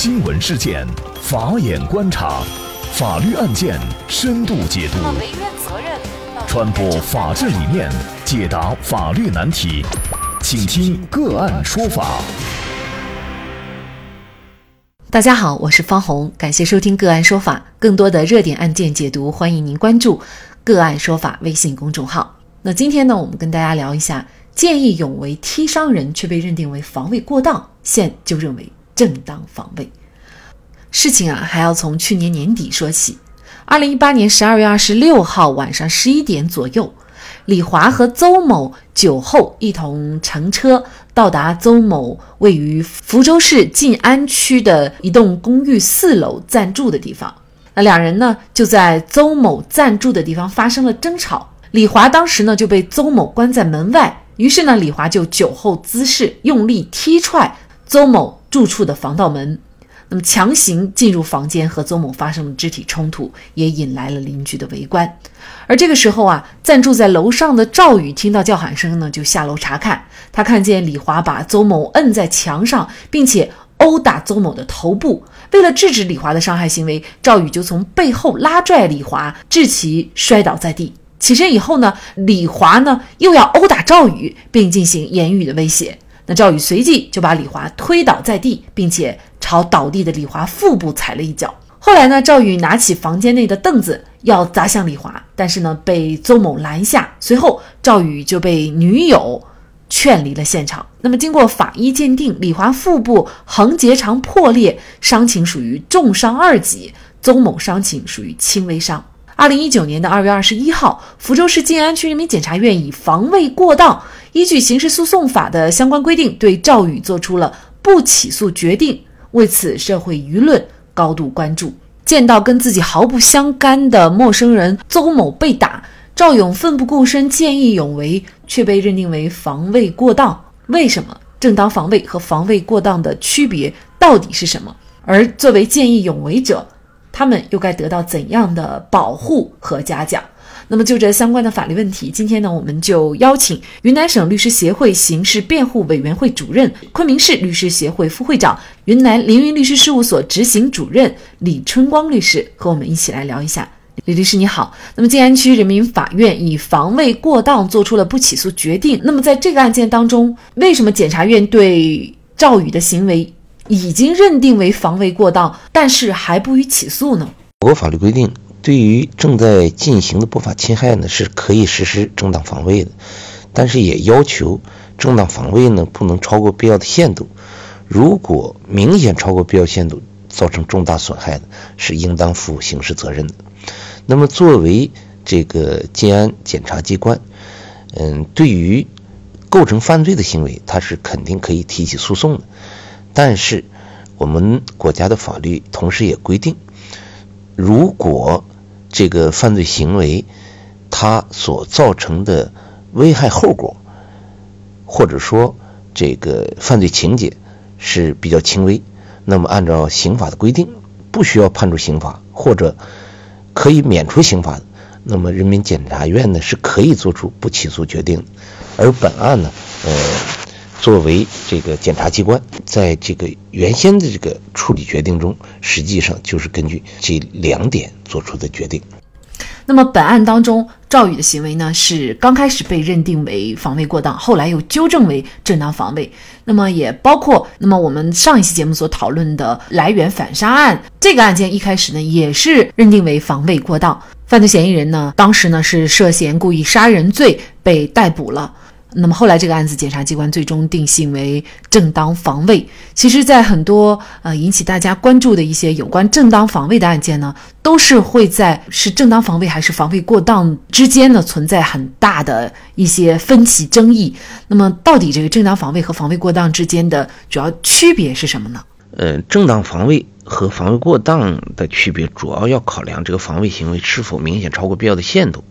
新闻事件，法眼观察，法律案件深度解读，传播法治理念，解答法律难题，请听个案说法。大家好，我是方红，感谢收听个案说法。更多的热点案件解读，欢迎您关注个案说法微信公众号。那今天呢，我们跟大家聊一下，见义勇为踢伤人却被认定为防卫过当，现就认为正当防卫。事情啊，还要从去年年底说起。二零一八年十二月二十六号晚上十一点左右，李华和邹某酒后一同乘车到达邹某位于福州市晋安区的一栋公寓四楼暂住的地方。那两人呢，就在邹某暂住的地方发生了争吵。李华当时呢就被邹某关在门外，于是呢，李华就酒后滋事，用力踢踹邹某住处的防盗门。那么强行进入房间和邹某发生了肢体冲突，也引来了邻居的围观。而这个时候啊，暂住在楼上的赵宇听到叫喊声呢，就下楼查看。他看见李华把邹某摁在墙上，并且殴打邹某的头部。为了制止李华的伤害行为，赵宇就从背后拉拽李华，致其摔倒在地。起身以后呢，李华呢又要殴打赵宇，并进行言语的威胁。那赵宇随即就把李华推倒在地，并且朝倒地的李华腹部踩了一脚。后来呢，赵宇拿起房间内的凳子要砸向李华，但是呢被邹某拦下。随后，赵宇就被女友劝离了现场。那么，经过法医鉴定，李华腹部横结肠破裂，伤情属于重伤二级；邹某伤情属于轻微伤。二零一九年的二月二十一号，福州市晋安区人民检察院以防卫过当，依据刑事诉讼法的相关规定，对赵宇作出了不起诉决定。为此，社会舆论高度关注。见到跟自己毫不相干的陌生人邹某被打，赵勇奋不顾身、见义勇为，却被认定为防卫过当。为什么？正当防卫和防卫过当的区别到底是什么？而作为见义勇为者，他们又该得到怎样的保护和嘉奖？那么就这相关的法律问题，今天呢，我们就邀请云南省律师协会刑事辩护委员会主任、昆明市律师协会副会长、云南凌云律师事务所执行主任李春光律师和我们一起来聊一下。李律师你好，那么晋安区人民法院以防卫过当作出了不起诉决定。那么在这个案件当中，为什么检察院对赵宇的行为？已经认定为防卫过当，但是还不予起诉呢？我国法律规定，对于正在进行的不法侵害呢，是可以实施正当防卫的，但是也要求正当防卫呢不能超过必要的限度。如果明显超过必要限度，造成重大损害的，是应当负刑事责任的。那么，作为这个静安检察机关，嗯，对于构成犯罪的行为，它是肯定可以提起诉讼的。但是，我们国家的法律同时也规定，如果这个犯罪行为它所造成的危害后果，或者说这个犯罪情节是比较轻微，那么按照刑法的规定，不需要判处刑罚或者可以免除刑罚的，那么人民检察院呢是可以做出不起诉决定，而本案呢，呃。作为这个检察机关，在这个原先的这个处理决定中，实际上就是根据这两点做出的决定。那么本案当中，赵宇的行为呢，是刚开始被认定为防卫过当，后来又纠正为正当防卫。那么也包括，那么我们上一期节目所讨论的来源反杀案这个案件，一开始呢也是认定为防卫过当，犯罪嫌疑人呢当时呢是涉嫌故意杀人罪被逮捕了。那么后来这个案子，检察机关最终定性为正当防卫。其实，在很多呃引起大家关注的一些有关正当防卫的案件呢，都是会在是正当防卫还是防卫过当之间呢存在很大的一些分歧争议。那么，到底这个正当防卫和防卫过当之间的主要区别是什么呢？呃，正当防卫和防卫过当的区别，主要要考量这个防卫行为是否明显超过必要的限度。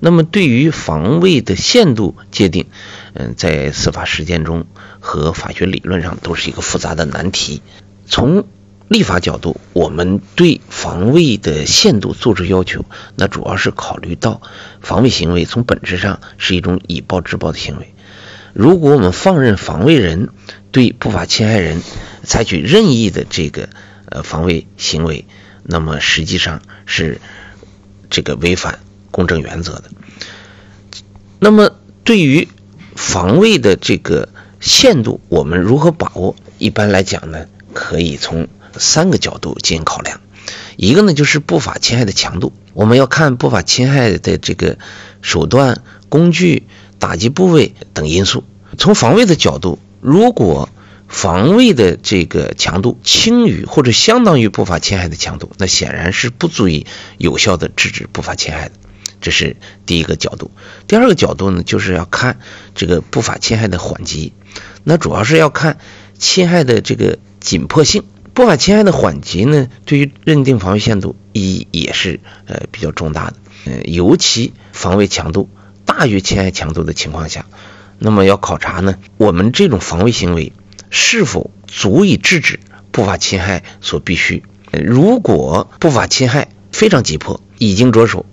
那么，对于防卫的限度界定，嗯，在司法实践中和法学理论上都是一个复杂的难题。从立法角度，我们对防卫的限度作出要求，那主要是考虑到防卫行为从本质上是一种以暴制暴的行为。如果我们放任防卫人对不法侵害人，采取任意的这个呃防卫行为，那么实际上是这个违反公正原则的。那么对于防卫的这个限度，我们如何把握？一般来讲呢，可以从三个角度进行考量。一个呢，就是不法侵害的强度，我们要看不法侵害的这个手段、工具、打击部位等因素。从防卫的角度，如果防卫的这个强度轻于或者相当于不法侵害的强度，那显然是不足以有效的制止不法侵害的。这是第一个角度。第二个角度呢，就是要看这个不法侵害的缓急，那主要是要看侵害的这个紧迫性。不法侵害的缓急呢，对于认定防卫限度意义也是呃比较重大的。嗯，尤其防卫强度大于侵害强度的情况下，那么要考察呢，我们这种防卫行为是否足以制止不法侵害所必须。如果不法侵害非常急迫，已经着手。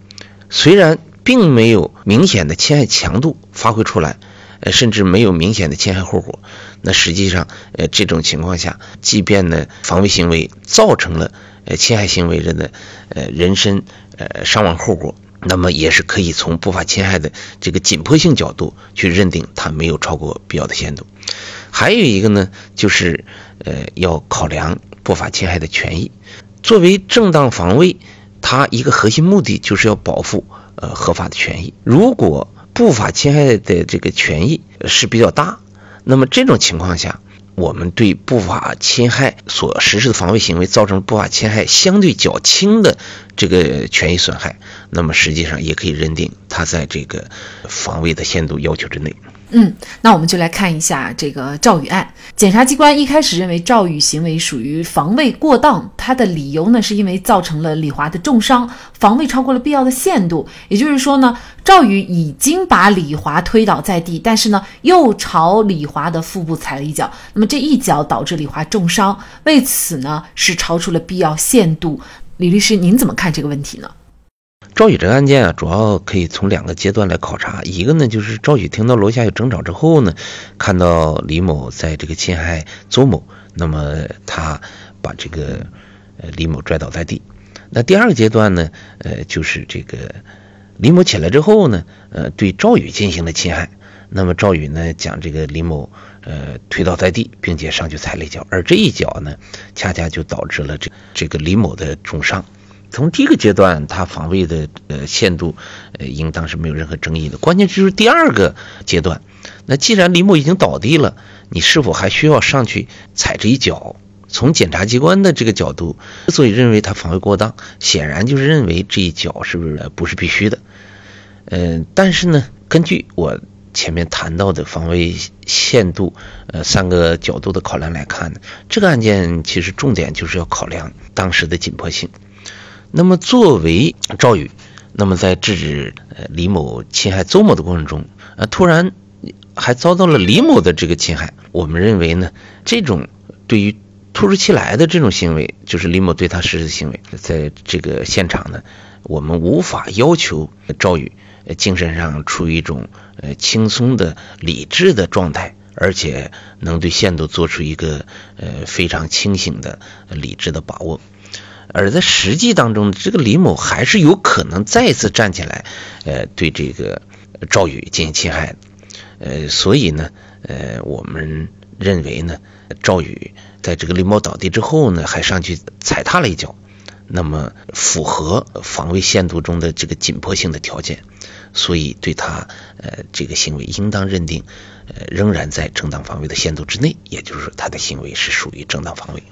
虽然并没有明显的侵害强度发挥出来，呃，甚至没有明显的侵害后果，那实际上，呃，这种情况下，即便呢防卫行为造成了呃侵害行为人的呃人身呃伤亡后果，那么也是可以从不法侵害的这个紧迫性角度去认定它没有超过必要的限度。还有一个呢，就是呃要考量不法侵害的权益，作为正当防卫。它一个核心目的就是要保护呃合法的权益。如果不法侵害的这个权益是比较大，那么这种情况下，我们对不法侵害所实施的防卫行为造成不法侵害相对较轻的这个权益损害，那么实际上也可以认定它在这个防卫的限度要求之内。嗯，那我们就来看一下这个赵宇案。检察机关一开始认为赵宇行为属于防卫过当，他的理由呢是因为造成了李华的重伤，防卫超过了必要的限度。也就是说呢，赵宇已经把李华推倒在地，但是呢又朝李华的腹部踩了一脚，那么这一脚导致李华重伤，为此呢是超出了必要限度。李律师，您怎么看这个问题呢？赵宇这个案件啊，主要可以从两个阶段来考察。一个呢，就是赵宇听到楼下有争吵之后呢，看到李某在这个侵害邹某，那么他把这个呃李某拽倒在地。那第二个阶段呢，呃，就是这个李某起来之后呢，呃，对赵宇进行了侵害。那么赵宇呢，将这个李某呃推倒在地，并且上去踩了一脚，而这一脚呢，恰恰就导致了这这个李某的重伤。从第一个阶段，他防卫的呃限度，呃，应当是没有任何争议的。关键就是第二个阶段，那既然李某已经倒地了，你是否还需要上去踩这一脚？从检察机关的这个角度，之所以认为他防卫过当，显然就是认为这一脚是不是不是必须的？嗯，但是呢，根据我前面谈到的防卫限度，呃，三个角度的考量来看呢，这个案件其实重点就是要考量当时的紧迫性。那么，作为赵宇，那么在制止呃李某侵害邹某的过程中，呃，突然还遭到了李某的这个侵害。我们认为呢，这种对于突如其来的这种行为，就是李某对他实施的行为，在这个现场呢，我们无法要求赵宇精神上处于一种呃轻松的理智的状态，而且能对限度做出一个呃非常清醒的理智的把握。而在实际当中，这个李某还是有可能再次站起来，呃，对这个赵宇进行侵害，呃，所以呢，呃，我们认为呢，赵宇在这个李某倒地之后呢，还上去踩踏了一脚，那么符合防卫限度中的这个紧迫性的条件，所以对他呃这个行为应当认定，呃，仍然在正当防卫的限度之内，也就是说，他的行为是属于正当防卫。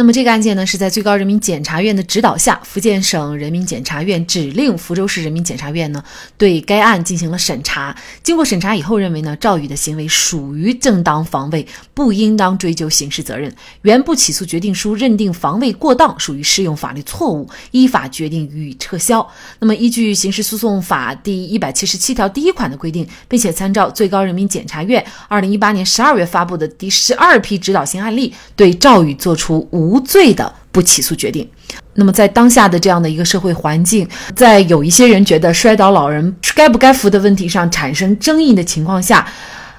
那么这个案件呢，是在最高人民检察院的指导下，福建省人民检察院指令福州市人民检察院呢，对该案进行了审查。经过审查以后，认为呢，赵宇的行为属于正当防卫，不应当追究刑事责任。原不起诉决定书认定防卫过当，属于适用法律错误，依法决定予以撤销。那么，依据刑事诉讼法第一百七十七条第一款的规定，并且参照最高人民检察院二零一八年十二月发布的第十二批指导性案例，对赵宇作出无。无罪的不起诉决定。那么，在当下的这样的一个社会环境，在有一些人觉得摔倒老人该不该扶的问题上产生争议的情况下，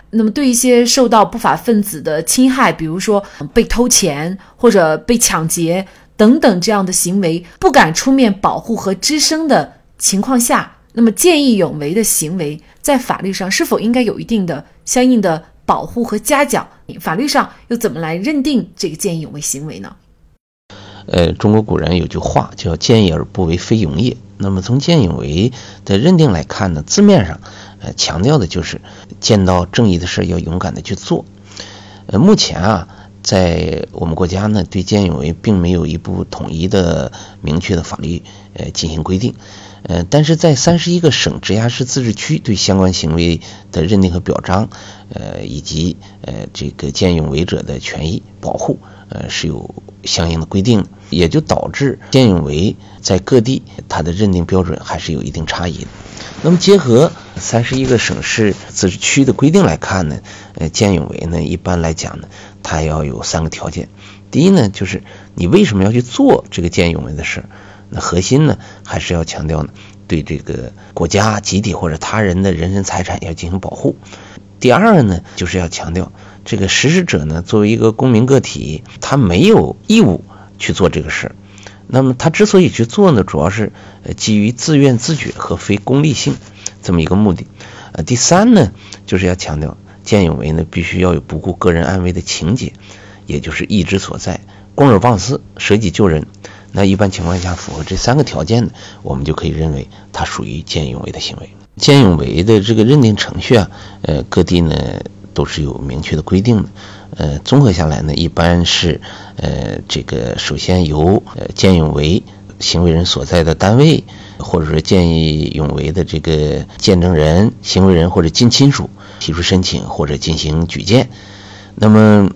那么对一些受到不法分子的侵害，比如说被偷钱或者被抢劫等等这样的行为，不敢出面保护和吱声的情况下，那么见义勇为的行为在法律上是否应该有一定的相应的保护和嘉奖？法律上又怎么来认定这个见义勇为行为呢？呃，中国古人有句话叫“见义而不为，非勇也”。那么从见义勇为的认定来看呢，字面上，呃，强调的就是见到正义的事要勇敢的去做。呃，目前啊，在我们国家呢，对见义勇为并没有一部统一的明确的法律呃进行规定。呃，但是在三十一个省、直辖市、自治区对相关行为的认定和表彰，呃，以及呃这个见义勇为者的权益保护，呃，是有相应的规定的。也就导致见义勇为在各地它的认定标准还是有一定差异的。那么结合三十一个省市自治区的规定来看呢，呃，见义勇为呢一般来讲呢，它要有三个条件。第一呢，就是你为什么要去做这个见义勇为的事儿？那核心呢还是要强调呢，对这个国家、集体或者他人的人身财产要进行保护。第二呢，就是要强调这个实施者呢作为一个公民个体，他没有义务。去做这个事儿，那么他之所以去做呢，主要是基于自愿自觉和非功利性这么一个目的。呃，第三呢，就是要强调见义勇为呢必须要有不顾个人安危的情节，也就是义之所在，公而忘私，舍己救人。那一般情况下符合这三个条件呢，我们就可以认为它属于见义勇为的行为。见义勇为的这个认定程序啊，呃，各地呢都是有明确的规定的。呃，综合下来呢，一般是，呃，这个首先由呃见义勇为行为人所在的单位，或者说见义勇为的这个见证人、行为人或者近亲属提出申请或者进行举荐。那么，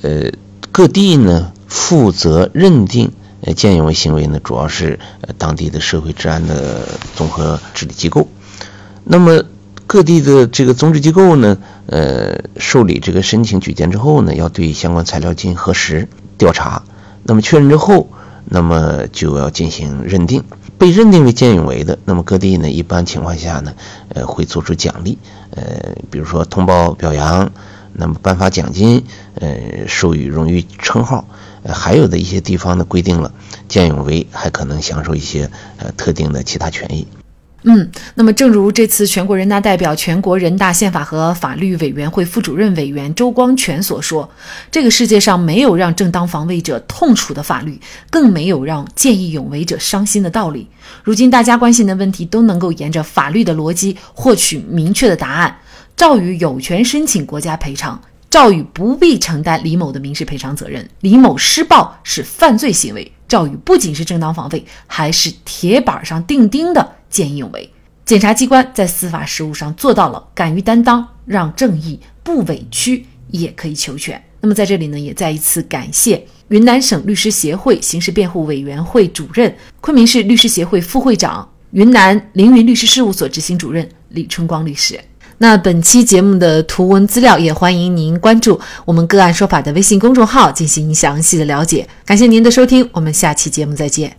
呃，各地呢负责认定呃见义勇为行为呢，主要是呃当地的社会治安的综合治理机构。那么。各地的这个综治机构呢，呃，受理这个申请举荐之后呢，要对相关材料进行核实调查，那么确认之后，那么就要进行认定。被认定为见义勇为的，那么各地呢，一般情况下呢，呃，会做出奖励，呃，比如说通报表扬，那么颁发奖金，呃，授予荣誉称号，呃，还有的一些地方呢，规定了见义勇为还可能享受一些呃特定的其他权益。嗯，那么正如这次全国人大代表、全国人大宪法和法律委员会副主任委员周光全所说，这个世界上没有让正当防卫者痛楚的法律，更没有让见义勇为者伤心的道理。如今大家关心的问题都能够沿着法律的逻辑获取明确的答案。赵宇有权申请国家赔偿，赵宇不必承担李某的民事赔偿责任。李某施暴是犯罪行为，赵宇不仅是正当防卫，还是铁板上钉钉的。见义勇为，检察机关在司法实务上做到了敢于担当，让正义不委屈也可以求全。那么在这里呢，也再一次感谢云南省律师协会刑事辩护委员会主任、昆明市律师协会副会长、云南凌云律师事务所执行主任李春光律师。那本期节目的图文资料也欢迎您关注我们个案说法的微信公众号进行详细的了解。感谢您的收听，我们下期节目再见。